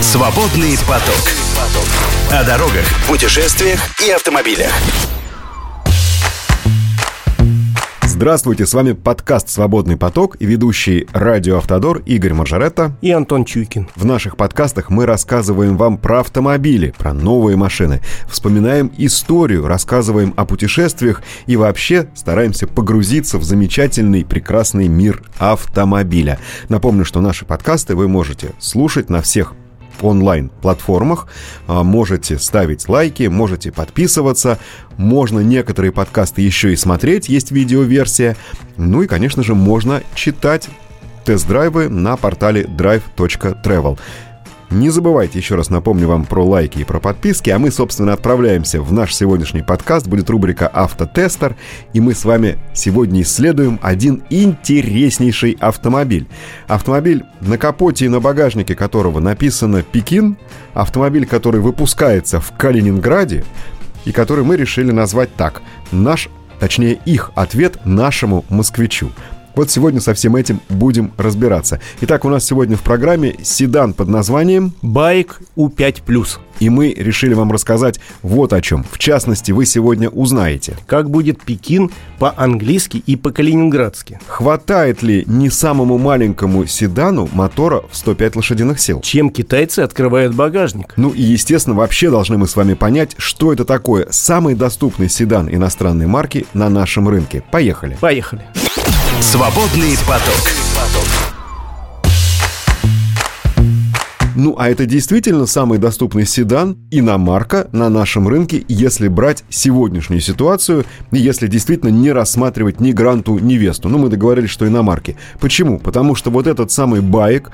Свободный поток. О дорогах, путешествиях и автомобилях. Здравствуйте, с вами подкаст «Свободный поток» и ведущий радио «Автодор» Игорь Маржаретта. И Антон Чуйкин. В наших подкастах мы рассказываем вам про автомобили, про новые машины, вспоминаем историю, рассказываем о путешествиях и вообще стараемся погрузиться в замечательный, прекрасный мир автомобиля. Напомню, что наши подкасты вы можете слушать на всех онлайн-платформах. А, можете ставить лайки, можете подписываться. Можно некоторые подкасты еще и смотреть, есть видеоверсия. Ну и, конечно же, можно читать тест-драйвы на портале drive.travel. Не забывайте, еще раз напомню вам про лайки и про подписки, а мы, собственно, отправляемся в наш сегодняшний подкаст. Будет рубрика «Автотестер», и мы с вами сегодня исследуем один интереснейший автомобиль. Автомобиль, на капоте и на багажнике которого написано «Пекин», автомобиль, который выпускается в Калининграде, и который мы решили назвать так. Наш точнее их ответ нашему москвичу. Вот сегодня со всем этим будем разбираться. Итак, у нас сегодня в программе седан под названием Байк У5+. И мы решили вам рассказать вот о чем. В частности, вы сегодня узнаете. Как будет Пекин по-английски и по-калининградски. Хватает ли не самому маленькому седану мотора в 105 лошадиных сил? Чем китайцы открывают багажник? Ну и, естественно, вообще должны мы с вами понять, что это такое самый доступный седан иностранной марки на нашем рынке. Поехали. Поехали. Свободный поток. Ну, а это действительно самый доступный седан, иномарка на нашем рынке, если брать сегодняшнюю ситуацию, и если действительно не рассматривать ни Гранту, ни Весту. Ну, мы договорились, что иномарки. Почему? Потому что вот этот самый BAIC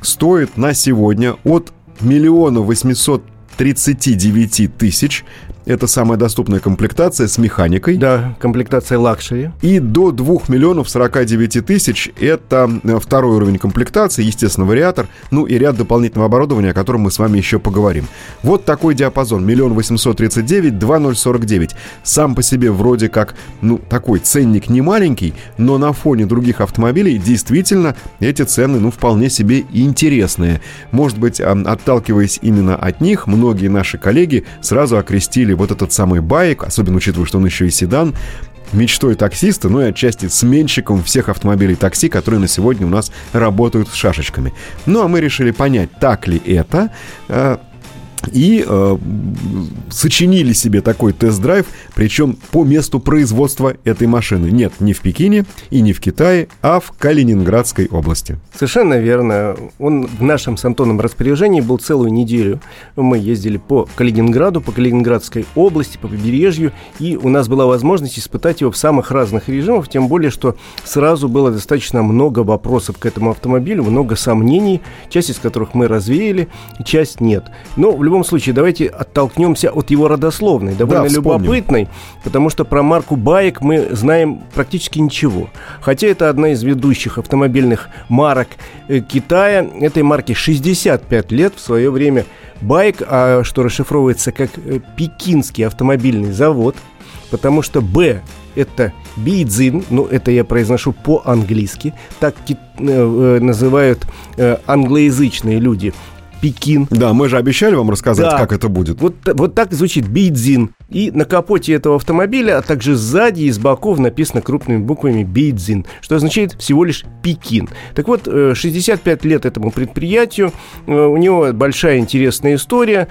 стоит на сегодня от миллиона восемьсот 39 тысяч это самая доступная комплектация с механикой. Да, комплектация лакшери. И до 2 миллионов 49 тысяч это э, второй уровень комплектации, естественно, вариатор, ну и ряд дополнительного оборудования, о котором мы с вами еще поговорим. Вот такой диапазон. Миллион восемьсот тридцать девять, два ноль сорок девять. Сам по себе вроде как, ну, такой ценник не маленький, но на фоне других автомобилей действительно эти цены, ну, вполне себе интересные. Может быть, отталкиваясь именно от них, многие наши коллеги сразу окрестили вот этот самый байк, особенно учитывая, что он еще и седан, мечтой таксиста, ну и отчасти сменщиком всех автомобилей такси, которые на сегодня у нас работают с шашечками. Ну а мы решили понять, так ли это, э, и э, сочинили себе такой тест-драйв, причем по месту производства этой машины. Нет, не в Пекине и не в Китае, а в Калининградской области. Совершенно верно. Он в нашем с Антоном распоряжении был целую неделю. Мы ездили по Калининграду, по Калининградской области, по побережью, и у нас была возможность испытать его в самых разных режимах, тем более, что сразу было достаточно много вопросов к этому автомобилю, много сомнений, часть из которых мы развеяли, часть нет. Но в любом случае, давайте оттолкнемся от его родословной, довольно да, любопытной, потому что про марку Байк мы знаем практически ничего. Хотя это одна из ведущих автомобильных марок э, Китая. Этой марке 65 лет в свое время. Байк, а что расшифровывается как э, Пекинский автомобильный завод, потому что Б это Бейдзин, ну это я произношу по-английски, так э, называют англоязычные люди. Пекин. Да, мы же обещали вам рассказать, да. как это будет. Вот, вот так звучит Бейдзин. И на капоте этого автомобиля, а также сзади и с боков написано крупными буквами Бейдзин, что означает всего лишь Пекин. Так вот, 65 э, лет этому предприятию, э, у него большая интересная история.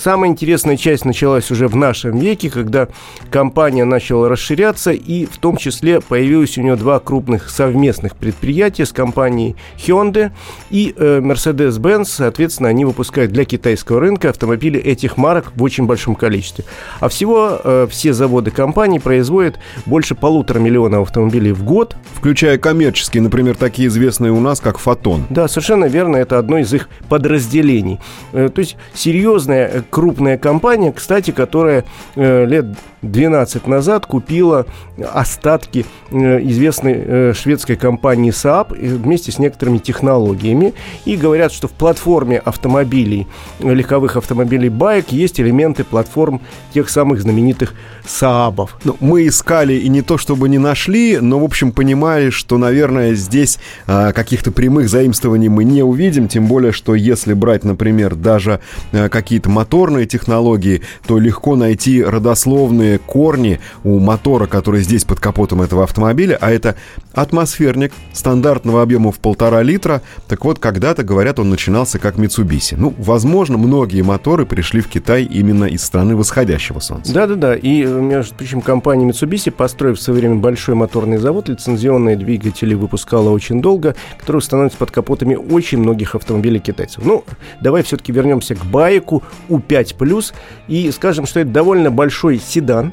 Самая интересная часть началась уже в нашем веке, когда компания начала расширяться, и в том числе появилось у него два крупных совместных предприятия с компанией Hyundai и э, Mercedes-Benz. Соответственно, они выпускают для китайского рынка автомобили этих марок в очень большом количестве. А всего э, все заводы компании производят больше полутора миллионов автомобилей в год. Включая коммерческие, например, такие известные у нас, как «Фотон». Да, совершенно верно, это одно из их подразделений. Э, то есть серьезная, э, крупная компания, кстати, которая лет 12 назад купила остатки известной шведской компании Saab вместе с некоторыми технологиями. И говорят, что в платформе автомобилей, легковых автомобилей Байк есть элементы платформ тех самых самых знаменитых Саабов. Ну, мы искали и не то чтобы не нашли, но, в общем, понимали, что, наверное, здесь а, каких-то прямых заимствований мы не увидим, тем более, что если брать, например, даже а, какие-то моторные технологии, то легко найти родословные корни у мотора, который здесь под капотом этого автомобиля, а это атмосферник стандартного объема в полтора литра. Так вот, когда-то, говорят, он начинался как Mitsubishi. Ну, возможно, многие моторы пришли в Китай именно из страны восходящего солнца. Да-да-да, и, между прочим, компания Mitsubishi, построив в свое время большой моторный завод, лицензионные двигатели выпускала очень долго, которые становятся под капотами очень многих автомобилей китайцев. Ну, давай все-таки вернемся к байку U5+, и скажем, что это довольно большой седан,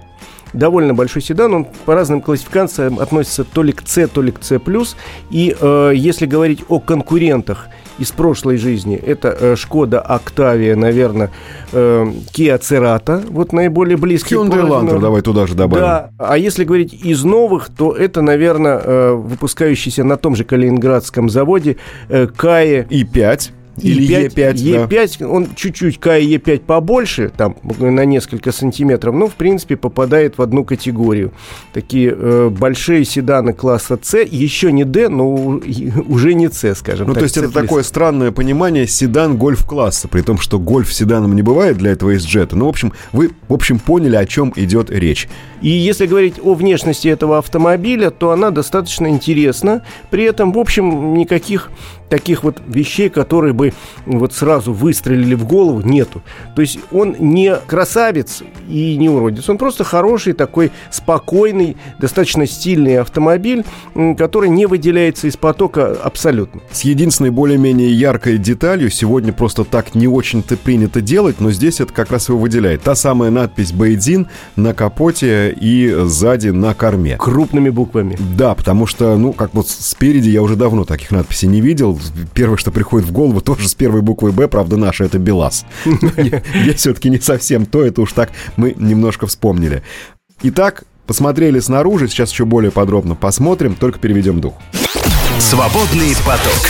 довольно большой седан. Он по разным классификациям относится то ли к C, то ли к C+. И э, если говорить о конкурентах из прошлой жизни, это э, Шкода Октавия, наверное, э, Kia Cerato, вот наиболее близкий. Hyundai Elantra, давай туда же добавим. Да, а если говорить из новых, то это, наверное, э, выпускающийся на том же Калининградском заводе э, Кая... И5. Или Е5, Е5, Е5 да. он чуть-чуть КАИ Е5 побольше, там на несколько сантиметров, но в принципе попадает в одну категорию. Такие э, большие седаны класса С, еще не Д, но уже не С, скажем ну, так. Ну то есть это такое странное понимание седан гольф-класса, при том, что гольф седаном не бывает для этого из джета. Ну, в общем, вы, в общем, поняли, о чем идет речь. И если говорить о внешности этого автомобиля, то она достаточно интересна. При этом, в общем, никаких таких вот вещей, которые бы вот сразу выстрелили в голову, нету. То есть он не красавец и не уродец, он просто хороший такой спокойный, достаточно стильный автомобиль, который не выделяется из потока абсолютно. С единственной более-менее яркой деталью сегодня просто так не очень-то принято делать, но здесь это как раз его выделяет. Та самая надпись «Бейдзин» на капоте и сзади на корме. Крупными буквами. Да, потому что, ну, как вот спереди я уже давно таких надписей не видел, первое, что приходит в голову, тоже с первой буквой «Б», правда, наша, это БелАЗ. Здесь все-таки не совсем то, это уж так мы немножко вспомнили. Итак, посмотрели снаружи, сейчас еще более подробно посмотрим, только переведем дух. Свободный поток.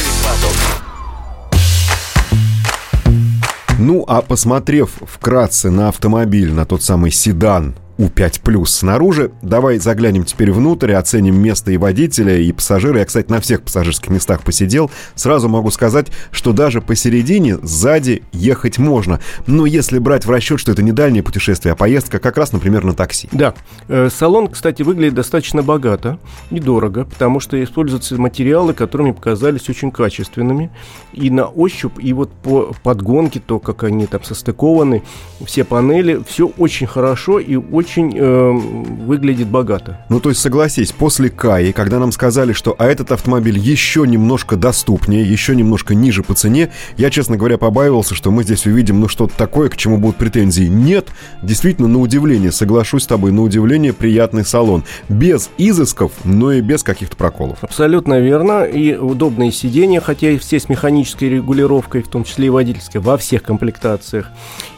Ну, а посмотрев вкратце на автомобиль, на тот самый седан у5 плюс снаружи. Давай заглянем теперь внутрь, оценим место и водителя, и пассажира. Я, кстати, на всех пассажирских местах посидел. Сразу могу сказать, что даже посередине, сзади ехать можно. Но если брать в расчет, что это не дальнее путешествие, а поездка как раз, например, на такси. Да. Э, салон, кстати, выглядит достаточно богато, недорого, потому что используются материалы, которые мне показались очень качественными. И на ощупь, и вот по подгонке, то, как они там состыкованы, все панели, все очень хорошо и очень очень э, выглядит богато. Ну, то есть, согласись, после Каи, когда нам сказали, что а этот автомобиль еще немножко доступнее, еще немножко ниже по цене, я, честно говоря, побаивался, что мы здесь увидим, ну, что-то такое, к чему будут претензии. Нет, действительно, на удивление, соглашусь с тобой, на удивление приятный салон. Без изысков, но и без каких-то проколов. Абсолютно верно. И удобные сиденья, хотя и все с механической регулировкой, в том числе и водительской, во всех комплектациях.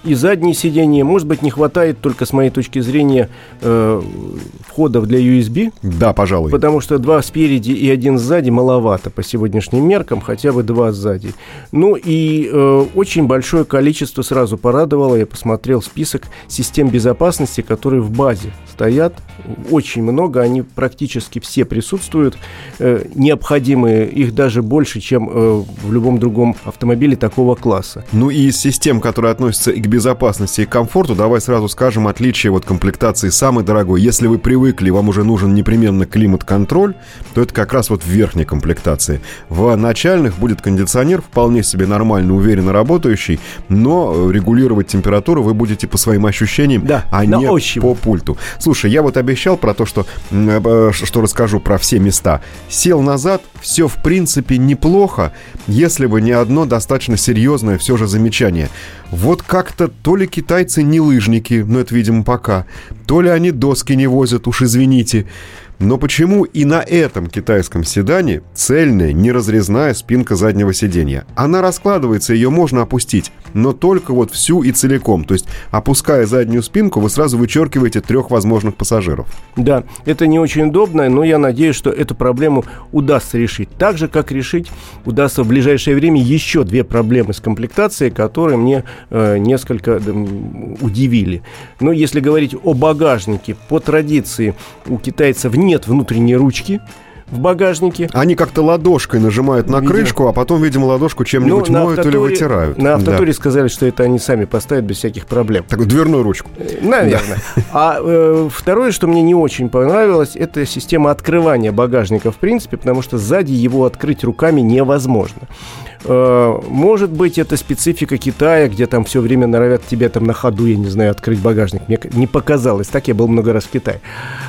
И задние сиденья, может быть, не хватает только с моей точки зрения зрения э, входов для USB. Да, пожалуй. Потому что два спереди и один сзади маловато по сегодняшним меркам, хотя бы два сзади. Ну и э, очень большое количество сразу порадовало. Я посмотрел список систем безопасности, которые в базе стоят. Очень много, они практически все присутствуют. Э, необходимые, их даже больше, чем э, в любом другом автомобиле такого класса. Ну и из систем, которые относятся и к безопасности, и к комфорту, давай сразу скажем отличие вот комплектации самый дорогой. Если вы привыкли, вам уже нужен непременно климат-контроль, то это как раз вот в верхней комплектации. В начальных будет кондиционер, вполне себе нормально, уверенно работающий, но регулировать температуру вы будете по своим ощущениям, да, а не ощупь. по пульту. Слушай, я вот обещал про то, что, э, что расскажу про все места. Сел назад, все в принципе неплохо, если бы не одно достаточно серьезное все же замечание. Вот как-то то ли китайцы не лыжники, но это, видимо, пока, то ли они доски не возят, уж извините. Но почему и на этом китайском седане цельная, неразрезная спинка заднего сиденья? Она раскладывается, ее можно опустить, но только вот всю и целиком. То есть, опуская заднюю спинку, вы сразу вычеркиваете трех возможных пассажиров. Да, это не очень удобно, но я надеюсь, что эту проблему удастся решить. Так же, как решить удастся в ближайшее время еще две проблемы с комплектацией, которые мне э, несколько э, удивили. Но если говорить о багажнике, по традиции у китайцев нет внутренней ручки в багажнике. Они как-то ладошкой нажимают на видимо. крышку, а потом, видимо, ладошку чем-нибудь ну, моют или вытирают. На автотуре да. сказали, что это они сами поставят без всяких проблем. Такую дверную ручку. Э, наверное. Да. А э, второе, что мне не очень понравилось, это система открывания багажника в принципе, потому что сзади его открыть руками невозможно. Э, может быть, это специфика Китая, где там все время норовят тебе там на ходу, я не знаю, открыть багажник. Мне не показалось. Так я был много раз в Китае.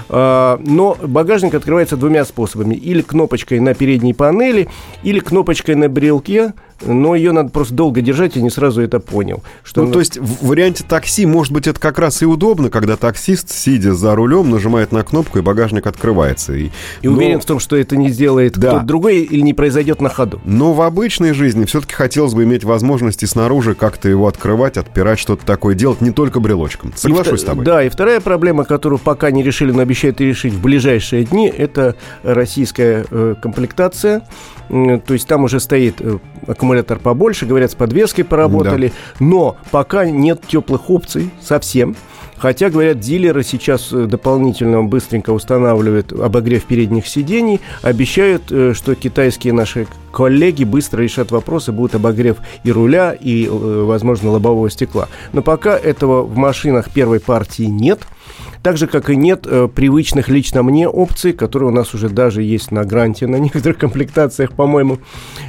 Э, но багажник открывается двумя способами. Или кнопочкой на передней панели, или кнопочкой на брелке – но ее надо просто долго держать, я не сразу это понял. Что ну, она... то есть в варианте такси, может быть, это как раз и удобно, когда таксист, сидя за рулем, нажимает на кнопку, и багажник открывается. И, и но... уверен в том, что это не сделает да. кто-то другой или не произойдет на ходу. Но в обычной жизни все-таки хотелось бы иметь возможности снаружи как-то его открывать, отпирать, что-то такое делать, не только брелочком. Соглашусь и, с тобой. Да, и вторая проблема, которую пока не решили, но обещают решить в ближайшие дни, это российская э, комплектация. То есть там уже стоит э, аккумулятор побольше, говорят, с подвеской поработали, да. но пока нет теплых опций совсем. Хотя, говорят, дилеры сейчас э, дополнительно быстренько устанавливают обогрев передних сидений, обещают, э, что китайские наши коллеги быстро решат вопросы, будет обогрев и руля, и, возможно, лобового стекла. Но пока этого в машинах первой партии нет – так же, как и нет э, привычных лично мне опций, которые у нас уже даже есть на гранте, на некоторых комплектациях, по-моему.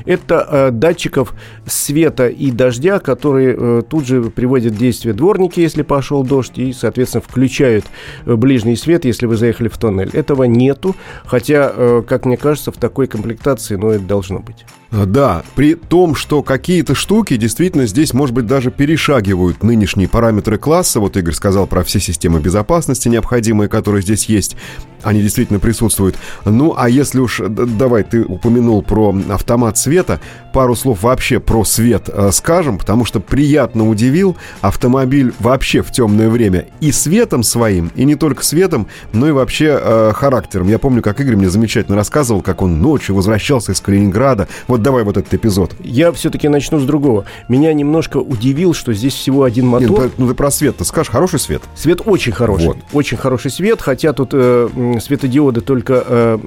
Это э, датчиков света и дождя, которые э, тут же приводят в действие дворники, если пошел дождь, и, соответственно, включают э, ближний свет, если вы заехали в тоннель. Этого нету, хотя, э, как мне кажется, в такой комплектации, ну, это должно быть. А, да, при том, что какие-то штуки действительно здесь, может быть, даже перешагивают нынешние параметры класса. Вот Игорь сказал про все системы безопасности необходимые, которые здесь есть они действительно присутствуют. Ну, а если уж, давай, ты упомянул про автомат света, пару слов вообще про свет э, скажем, потому что приятно удивил автомобиль вообще в темное время и светом своим, и не только светом, но и вообще э, характером. Я помню, как Игорь мне замечательно рассказывал, как он ночью возвращался из Калининграда. Вот давай вот этот эпизод. Я все-таки начну с другого. Меня немножко удивил, что здесь всего один мотор. Нет, ну, ты про свет-то скажешь, хороший свет? Свет очень хороший. Вот. Очень хороший свет, хотя тут э, светодиоды только э,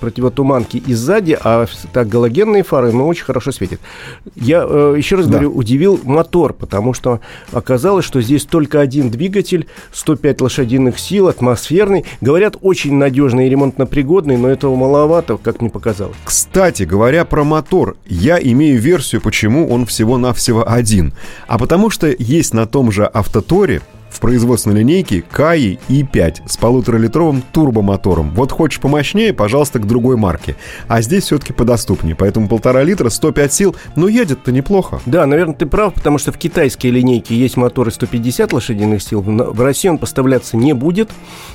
противотуманки и сзади, а так галогенные фары, ну, очень хорошо светят. Я э, еще раз да. говорю, удивил мотор, потому что оказалось, что здесь только один двигатель, 105 лошадиных сил, атмосферный. Говорят, очень надежный и ремонтно-пригодный, но этого маловато, как мне показалось. Кстати, говоря про мотор, я имею версию, почему он всего-навсего один. А потому что есть на том же автоторе в производственной линейке Каи i5 с полуторалитровым турбомотором. Вот хочешь помощнее, пожалуйста, к другой марке. А здесь все-таки подоступнее. Поэтому полтора литра, 105 сил, но едет-то неплохо. Да, наверное, ты прав, потому что в китайской линейке есть моторы 150 лошадиных сил. В России он поставляться не будет.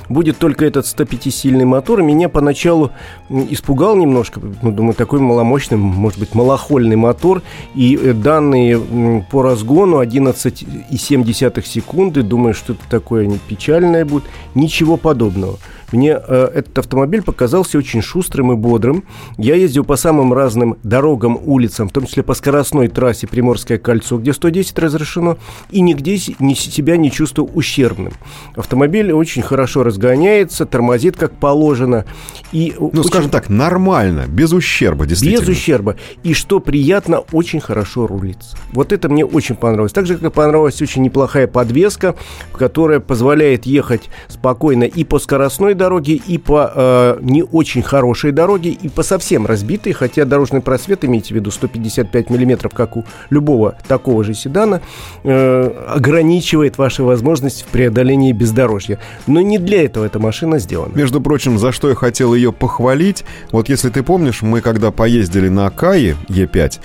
Будет только этот 105-сильный мотор. Меня поначалу испугал немножко. Ну, думаю, такой маломощный, может быть, малохольный мотор. И э, данные по разгону 11,7 секунды. Думаю, думаю, что это такое печальное будет. Ничего подобного. Мне э, этот автомобиль показался очень шустрым и бодрым. Я ездил по самым разным дорогам, улицам, в том числе по скоростной трассе Приморское кольцо, где 110 разрешено, и нигде ни, себя не чувствую ущербным. Автомобиль очень хорошо разгоняется, тормозит как положено. И ну, очень... скажем так, нормально, без ущерба, действительно. Без ущерба. И что приятно, очень хорошо рулится. Вот это мне очень понравилось. Так же, как понравилась очень неплохая подвеска, которая позволяет ехать спокойно и по скоростной дороге, и по э, не очень хорошей дороге, и по совсем разбитой, хотя дорожный просвет, имейте в виду 155 миллиметров, как у любого такого же седана, э, ограничивает ваши возможности в преодолении бездорожья. Но не для этого эта машина сделана. Между прочим, за что я хотел ее похвалить, вот если ты помнишь, мы когда поездили на Кае Е5,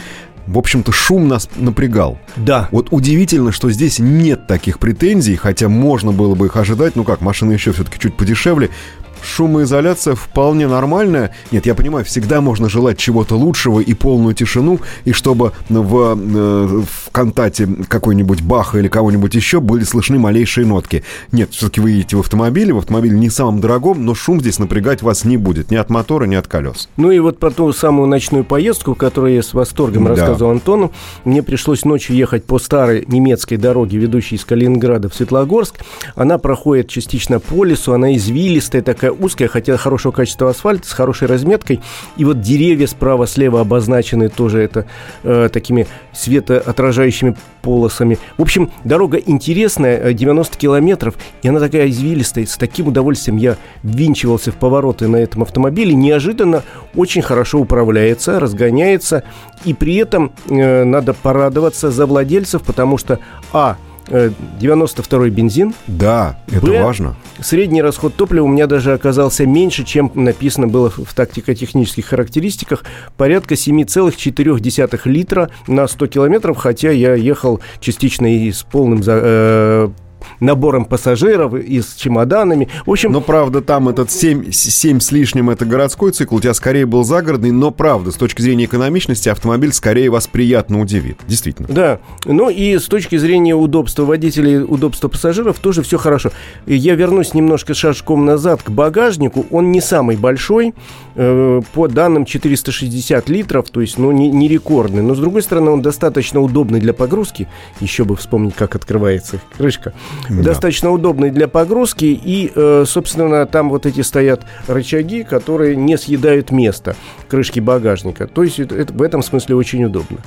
в общем-то, шум нас напрягал. Да. Вот удивительно, что здесь нет таких претензий, хотя можно было бы их ожидать. Ну как, машина еще все-таки чуть подешевле. Шумоизоляция вполне нормальная. Нет, я понимаю, всегда можно желать чего-то лучшего и полную тишину, и чтобы в, э, в контакте какой-нибудь Баха или кого-нибудь еще были слышны малейшие нотки. Нет, все-таки вы едете в автомобиле, в автомобиле не самом дорогом, но шум здесь напрягать вас не будет ни от мотора, ни от колес. Ну и вот про ту самую ночную поездку, которую я с восторгом да. рассказывал Антону, мне пришлось ночью ехать по старой немецкой дороге, ведущей из Калининграда в Светлогорск. Она проходит частично по лесу, она извилистая, такая узкая, хотя хорошего качества асфальт, с хорошей разметкой. И вот деревья справа-слева обозначены тоже это э, такими светоотражающими полосами. В общем, дорога интересная, 90 э, километров, и она такая извилистая. С таким удовольствием я ввинчивался в повороты на этом автомобиле. Неожиданно очень хорошо управляется, разгоняется, и при этом э, надо порадоваться за владельцев, потому что, а, 92-й э, бензин. Да, это Б, важно. Средний расход топлива у меня даже оказался меньше, чем написано было в тактико-технических характеристиках. Порядка 7,4 литра на 100 километров, хотя я ехал частично и с полным э, набором пассажиров и с чемоданами. В общем... Но, правда, там этот 7, 7 с лишним это городской цикл, у тебя скорее был загородный, но, правда, с точки зрения экономичности автомобиль скорее вас приятно удивит. Действительно. Да. Ну и с точки зрения удобства водителей, удобства пассажиров тоже все хорошо. Я вернусь немножко шажком назад к багажнику. Он не самый большой, э, по данным 460 литров, то есть, ну, не, не рекордный. Но, с другой стороны, он достаточно удобный для погрузки. Еще бы вспомнить, как открывается крышка да. достаточно удобный для погрузки. И, э, собственно, там вот эти стоят рычаги, которые не съедают место крышки багажника. То есть это, это в этом смысле очень удобно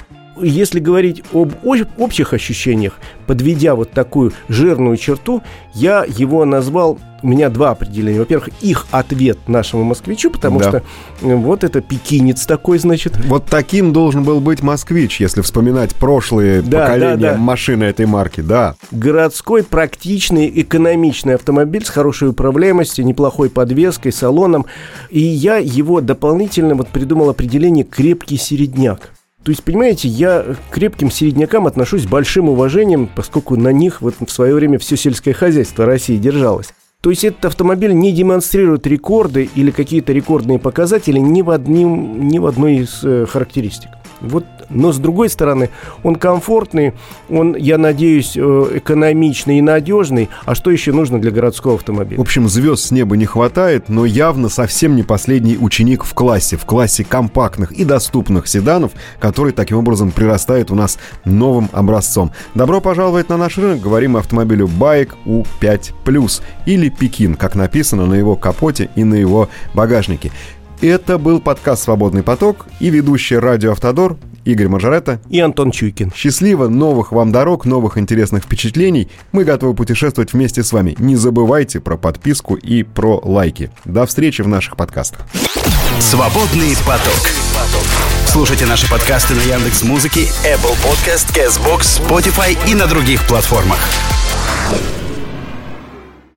если говорить об общих ощущениях, подведя вот такую жирную черту, я его назвал у меня два определения. Во-первых, их ответ нашему москвичу, потому да. что э, вот это пекинец такой, значит. Вот таким должен был быть москвич, если вспоминать прошлые да, поколения да, да. машины этой марки, да. Городской, практичный, экономичный автомобиль с хорошей управляемостью, неплохой подвеской, салоном. И я его дополнительно вот придумал определение «крепкий середняк». То есть, понимаете, я к крепким середнякам отношусь с большим уважением, поскольку на них вот в свое время все сельское хозяйство России держалось. То есть этот автомобиль не демонстрирует рекорды или какие-то рекордные показатели ни в, одним, ни в одной из э, характеристик. Вот, но с другой стороны, он комфортный, он, я надеюсь, э, экономичный и надежный. А что еще нужно для городского автомобиля? В общем, звезд с неба не хватает, но явно совсем не последний ученик в классе, в классе компактных и доступных седанов, который таким образом прирастает у нас новым образцом. Добро пожаловать на наш рынок, говорим о автомобилю Байк U5+, или Пекин, как написано на его капоте и на его багажнике. Это был подкаст «Свободный поток» и ведущий радио «Автодор» Игорь Мажоретто и Антон Чуйкин. Счастливо, новых вам дорог, новых интересных впечатлений. Мы готовы путешествовать вместе с вами. Не забывайте про подписку и про лайки. До встречи в наших подкастах. «Свободный поток». Слушайте наши подкасты на Яндекс Музыке, Apple Podcast, Castbox, Spotify и на других платформах.